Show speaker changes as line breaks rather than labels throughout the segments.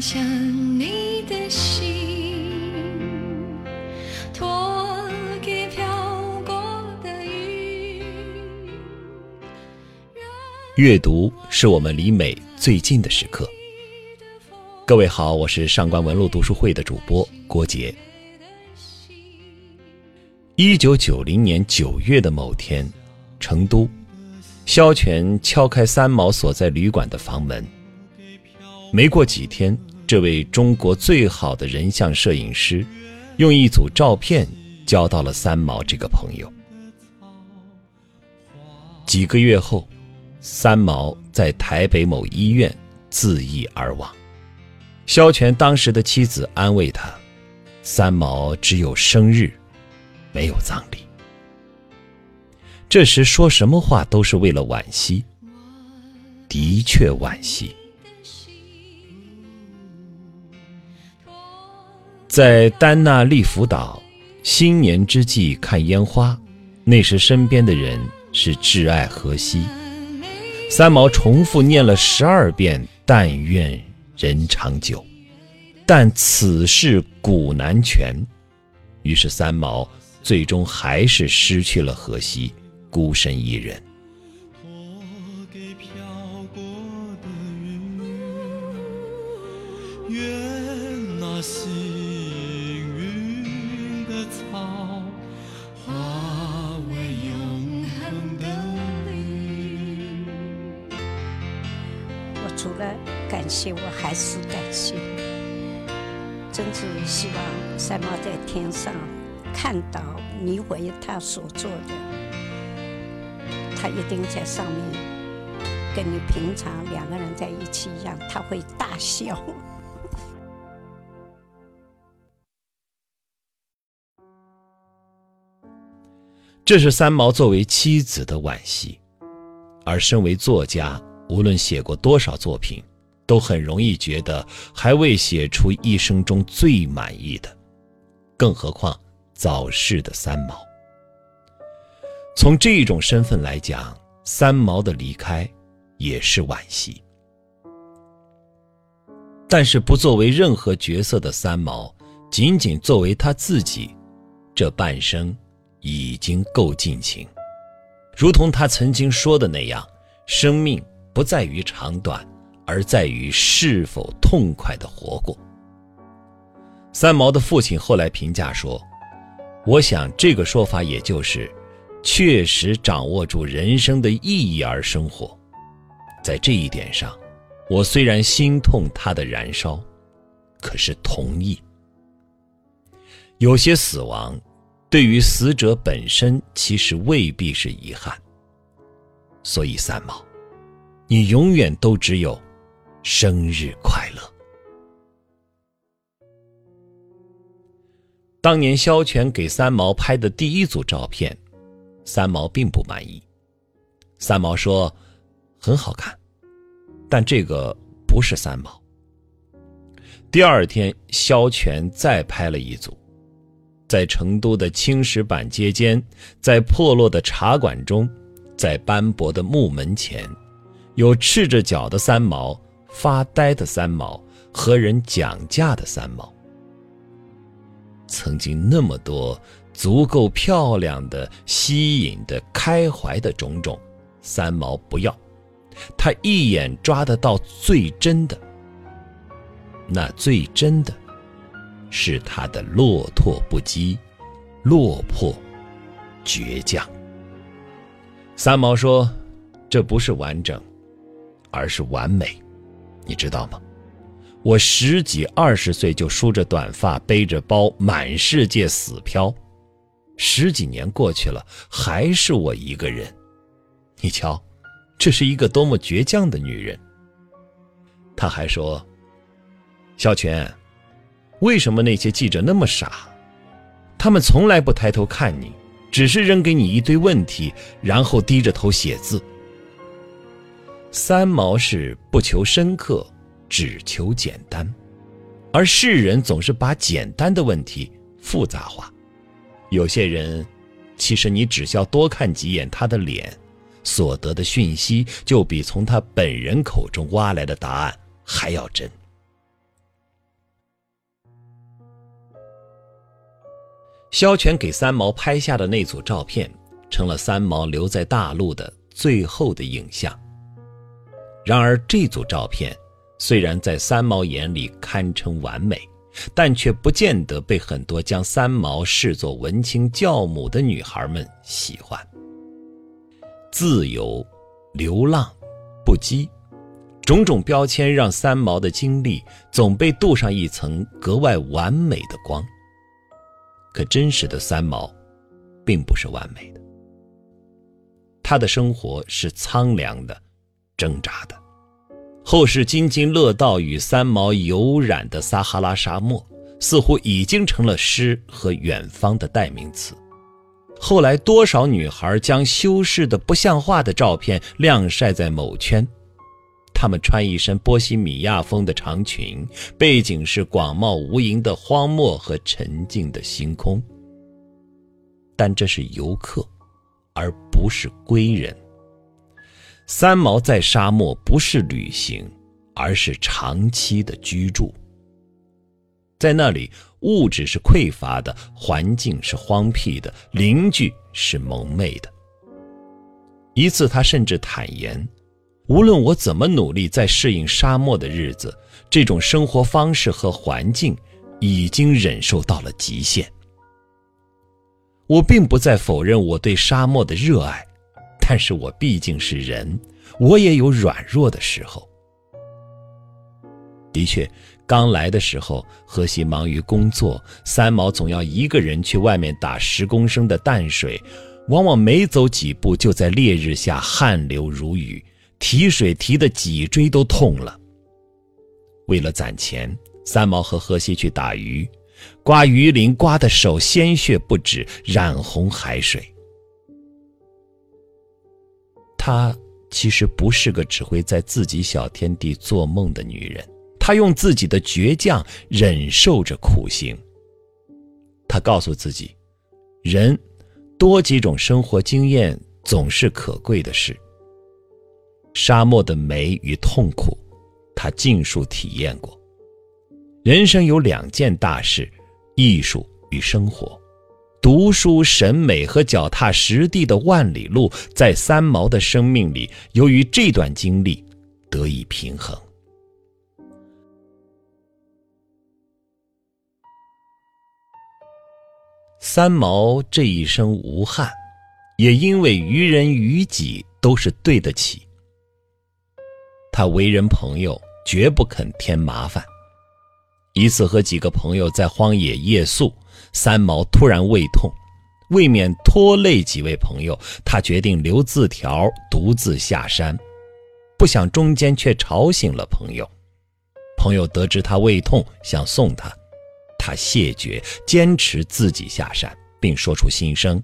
下你的心，托给飘过的云。
阅读是我们离美最近的时刻。各位好，我是上官文路读书会的主播郭杰。一九九零年九月的某天，成都，萧全敲开三毛所在旅馆的房门。没过几天，这位中国最好的人像摄影师，用一组照片交到了三毛这个朋友。几个月后，三毛在台北某医院自缢而亡。萧全当时的妻子安慰他：“三毛只有生日，没有葬礼。”这时说什么话都是为了惋惜，的确惋惜。在丹纳利福岛，新年之际看烟花，那时身边的人是挚爱荷西。三毛重复念了十二遍“但愿人长久”，但此事古难全，于是三毛最终还是失去了荷西，孤身一人。化为永恒的绿。
我除了感谢，我还是感谢。真是希望三毛在天上看到你为他所做的，他一定在上面跟你平常两个人在一起一样，他会大笑。
这是三毛作为妻子的惋惜，而身为作家。无论写过多少作品，都很容易觉得还未写出一生中最满意的，更何况早逝的三毛。从这种身份来讲，三毛的离开也是惋惜。但是不作为任何角色的三毛，仅仅作为他自己，这半生已经够尽情。如同他曾经说的那样，生命。不在于长短，而在于是否痛快的活过。三毛的父亲后来评价说：“我想这个说法也就是，确实掌握住人生的意义而生活。在这一点上，我虽然心痛他的燃烧，可是同意。有些死亡，对于死者本身其实未必是遗憾。所以三毛。”你永远都只有生日快乐。当年萧全给三毛拍的第一组照片，三毛并不满意。三毛说：“很好看，但这个不是三毛。”第二天，萧全再拍了一组，在成都的青石板街间，在破落的茶馆中，在斑驳的木门前。有赤着脚的三毛，发呆的三毛，和人讲价的三毛。曾经那么多足够漂亮的、吸引的、开怀的种种，三毛不要，他一眼抓得到最真的。那最真的，是他的落拓不羁、落魄、倔强。三毛说：“这不是完整。”而是完美，你知道吗？我十几二十岁就梳着短发，背着包，满世界死漂，十几年过去了，还是我一个人。你瞧，这是一个多么倔强的女人。他还说：“小泉，为什么那些记者那么傻？他们从来不抬头看你，只是扔给你一堆问题，然后低着头写字。”三毛是不求深刻，只求简单，而世人总是把简单的问题复杂化。有些人，其实你只需要多看几眼他的脸，所得的讯息就比从他本人口中挖来的答案还要真。萧全给三毛拍下的那组照片，成了三毛留在大陆的最后的影像。然而，这组照片虽然在三毛眼里堪称完美，但却不见得被很多将三毛视作文青教母的女孩们喜欢。自由、流浪、不羁，种种标签让三毛的经历总被镀上一层格外完美的光。可真实的三毛，并不是完美的。他的生活是苍凉的。挣扎的，后世津津乐道与三毛有染的撒哈拉沙漠，似乎已经成了诗和远方的代名词。后来，多少女孩将修饰的不像话的照片晾晒在某圈，他们穿一身波西米亚风的长裙，背景是广袤无垠的荒漠和沉静的星空。但这是游客，而不是归人。三毛在沙漠不是旅行，而是长期的居住。在那里，物质是匮乏的，环境是荒僻的，邻居是蒙昧的。一次，他甚至坦言：“无论我怎么努力在适应沙漠的日子，这种生活方式和环境已经忍受到了极限。”我并不再否认我对沙漠的热爱。但是我毕竟是人，我也有软弱的时候。的确，刚来的时候，荷西忙于工作，三毛总要一个人去外面打十公升的淡水，往往没走几步就在烈日下汗流如雨，提水提的脊椎都痛了。为了攒钱，三毛和荷西去打鱼，刮鱼鳞刮的手鲜血不止，染红海水。她其实不是个只会在自己小天地做梦的女人，她用自己的倔强忍受着苦行。她告诉自己，人多几种生活经验总是可贵的事。沙漠的美与痛苦，他尽数体验过。人生有两件大事：艺术与生活。读书、审美和脚踏实地的万里路，在三毛的生命里，由于这段经历得以平衡。三毛这一生无憾，也因为于人于己都是对得起。他为人朋友，绝不肯添麻烦。一次和几个朋友在荒野夜宿。三毛突然胃痛，为免拖累几位朋友，他决定留字条，独自下山。不想中间却吵醒了朋友。朋友得知他胃痛，想送他，他谢绝，坚持自己下山，并说出心声：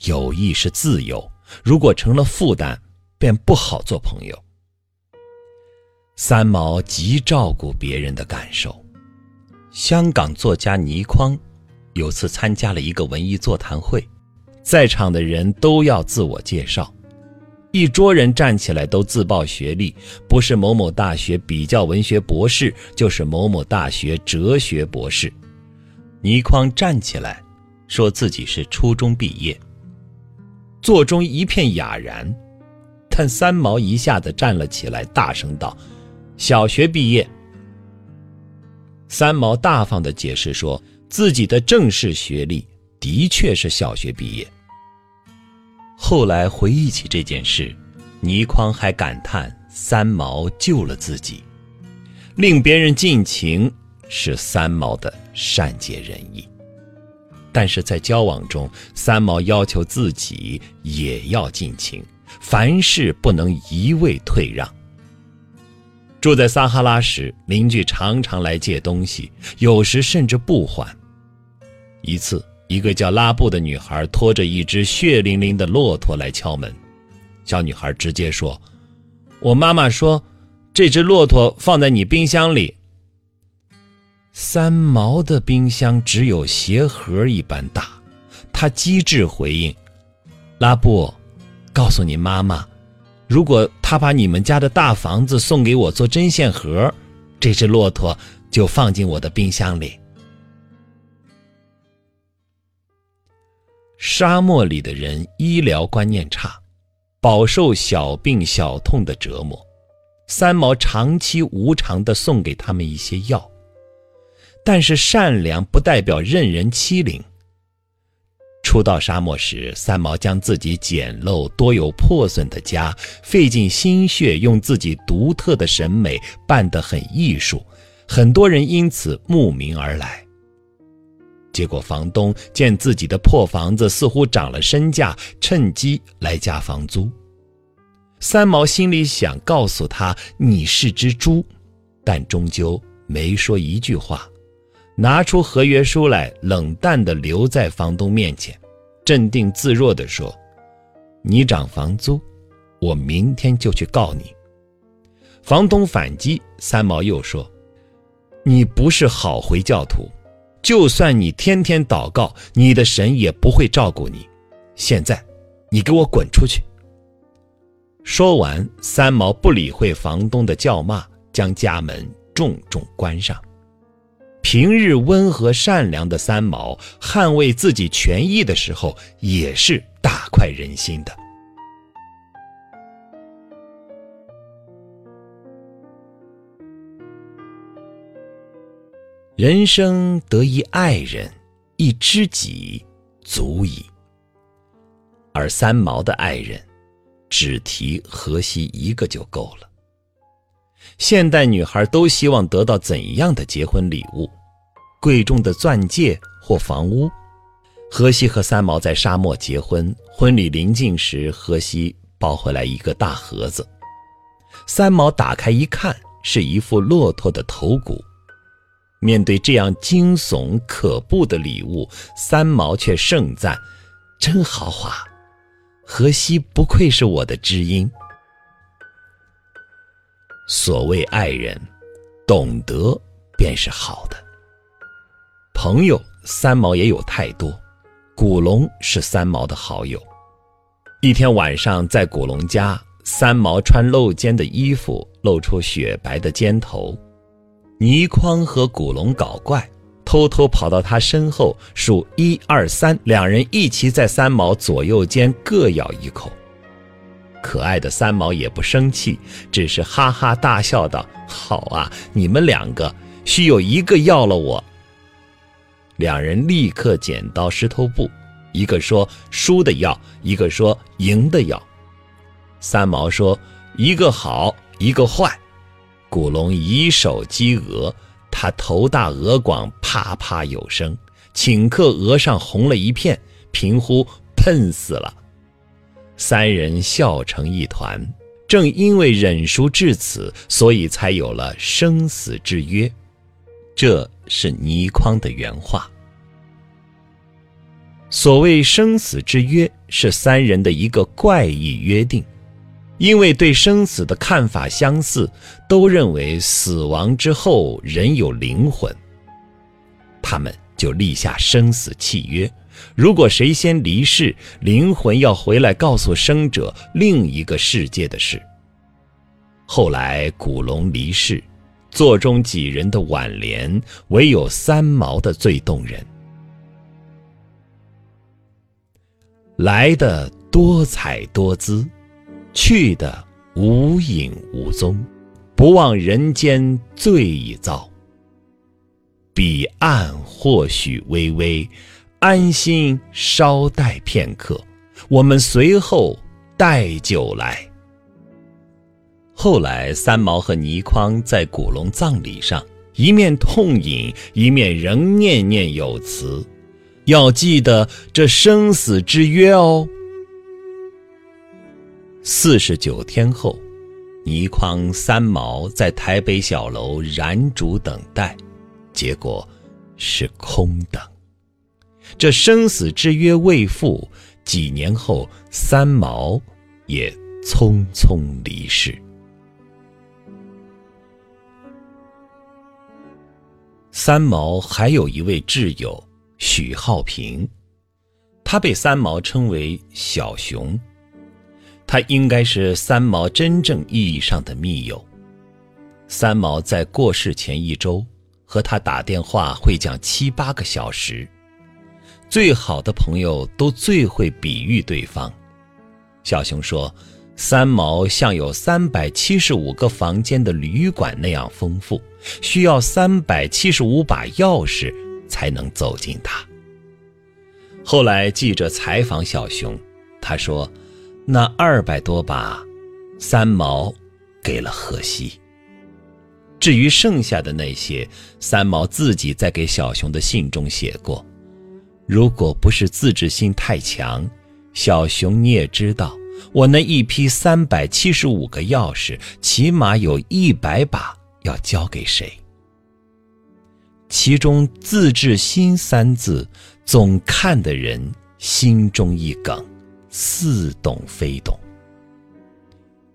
友谊是自由，如果成了负担，便不好做朋友。三毛极照顾别人的感受。香港作家倪匡。有次参加了一个文艺座谈会，在场的人都要自我介绍，一桌人站起来都自报学历，不是某某大学比较文学博士，就是某某大学哲学博士。倪匡站起来，说自己是初中毕业，座中一片哑然，但三毛一下子站了起来，大声道：“小学毕业。”三毛大方的解释说。自己的正式学历的确是小学毕业。后来回忆起这件事，倪匡还感叹三毛救了自己，令别人尽情是三毛的善解人意。但是在交往中，三毛要求自己也要尽情，凡事不能一味退让。住在撒哈拉时，邻居常常来借东西，有时甚至不还。一次，一个叫拉布的女孩拖着一只血淋淋的骆驼来敲门，小女孩直接说：“我妈妈说，这只骆驼放在你冰箱里。”三毛的冰箱只有鞋盒一般大，他机智回应：“拉布，告诉你妈妈，如果他把你们家的大房子送给我做针线盒，这只骆驼就放进我的冰箱里。”沙漠里的人医疗观念差，饱受小病小痛的折磨。三毛长期无偿地送给他们一些药，但是善良不代表任人欺凌。初到沙漠时，三毛将自己简陋、多有破损的家，费尽心血，用自己独特的审美办得很艺术，很多人因此慕名而来。结果房东见自己的破房子似乎涨了身价，趁机来加房租。三毛心里想告诉他你是只猪，但终究没说一句话，拿出合约书来，冷淡地留在房东面前，镇定自若地说：“你涨房租，我明天就去告你。”房东反击，三毛又说：“你不是好回教徒，就算你天天祷告，你的神也不会照顾你。现在，你给我滚出去！”说完，三毛不理会房东的叫骂，将家门重重关上。平日温和善良的三毛，捍卫自己权益的时候，也是大快人心的。人生得一爱人，一知己，足矣。而三毛的爱人。只提荷西一个就够了。现代女孩都希望得到怎样的结婚礼物？贵重的钻戒或房屋？荷西和三毛在沙漠结婚，婚礼临近时，荷西抱回来一个大盒子。三毛打开一看，是一副骆驼的头骨。面对这样惊悚可怖的礼物，三毛却盛赞：“真豪华。”荷西不愧是我的知音。所谓爱人，懂得便是好的。朋友，三毛也有太多。古龙是三毛的好友。一天晚上，在古龙家，三毛穿露肩的衣服，露出雪白的肩头。倪匡和古龙搞怪。偷偷跑到他身后数一二三，两人一起在三毛左右肩各咬一口。可爱的三毛也不生气，只是哈哈大笑道：“好啊，你们两个须有一个要了我。”两人立刻剪刀石头布，一个说输的要，一个说赢的要。三毛说：“一个好，一个坏。”古龙以手击额。他头大额广，啪啪有声，顷刻额上红了一片，平呼喷死了。三人笑成一团。正因为忍熟至此，所以才有了生死之约。这是倪匡的原话。所谓生死之约，是三人的一个怪异约定。因为对生死的看法相似，都认为死亡之后人有灵魂。他们就立下生死契约：如果谁先离世，灵魂要回来告诉生者另一个世界的事。后来古龙离世，座中几人的挽联，唯有三毛的最动人：来的多彩多姿。去的无影无踪，不忘人间罪已遭。彼岸或许微微，安心稍待片刻，我们随后带酒来。后来，三毛和倪匡在古龙葬礼上，一面痛饮，一面仍念念有词：要记得这生死之约哦。四十九天后，倪匡、三毛在台北小楼燃烛等待，结果是空等。这生死之约未复，几年后，三毛也匆匆离世。三毛还有一位挚友许浩平，他被三毛称为“小熊”。他应该是三毛真正意义上的密友。三毛在过世前一周，和他打电话会讲七八个小时。最好的朋友都最会比喻对方。小熊说：“三毛像有三百七十五个房间的旅馆那样丰富，需要三百七十五把钥匙才能走进它。”后来记者采访小熊，他说：“那二百多把，三毛给了荷西。至于剩下的那些，三毛自己在给小熊的信中写过。如果不是自制心太强，小熊你也知道，我那一批三百七十五个钥匙，起码有一百把要交给谁？其中‘自制心’三字。”总看的人心中一梗，似懂非懂。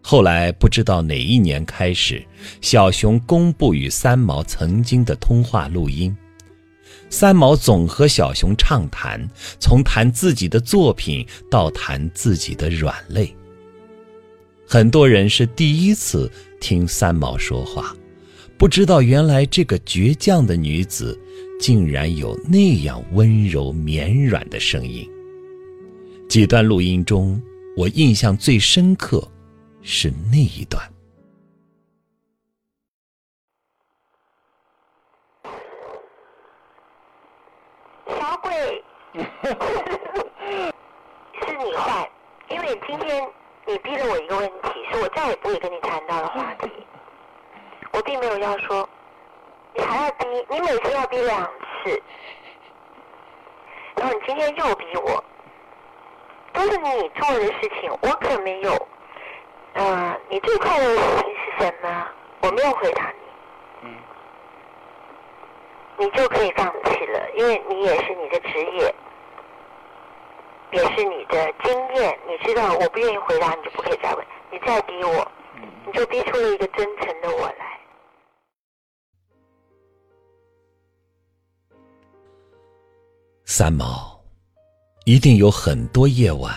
后来不知道哪一年开始，小熊公布与三毛曾经的通话录音。三毛总和小熊畅谈，从谈自己的作品到谈自己的软肋。很多人是第一次听三毛说话，不知道原来这个倔强的女子。竟然有那样温柔绵软的声音。几段录音中，我印象最深刻是那一段。
是你坏，因为今天你逼了我一个问题，是我再也不会跟你谈到的话题。我并没有要说。你还要逼，你每次要逼两次，然后你今天又逼我，都是你做的事情，我可没有。嗯，你最快乐的事情是什么？我没有回答你。嗯。你就可以放弃了，因为你也是你的职业，也是你的经验。你知道我不愿意回答，你就不可以再问。你再逼我，你就逼出了一个真诚的我来。
三毛，一定有很多夜晚，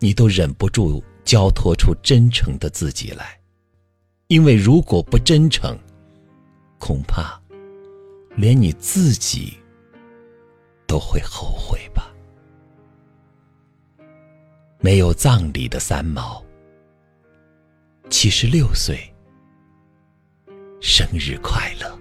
你都忍不住交托出真诚的自己来，因为如果不真诚，恐怕连你自己都会后悔吧。没有葬礼的三毛，七十六岁，生日快乐！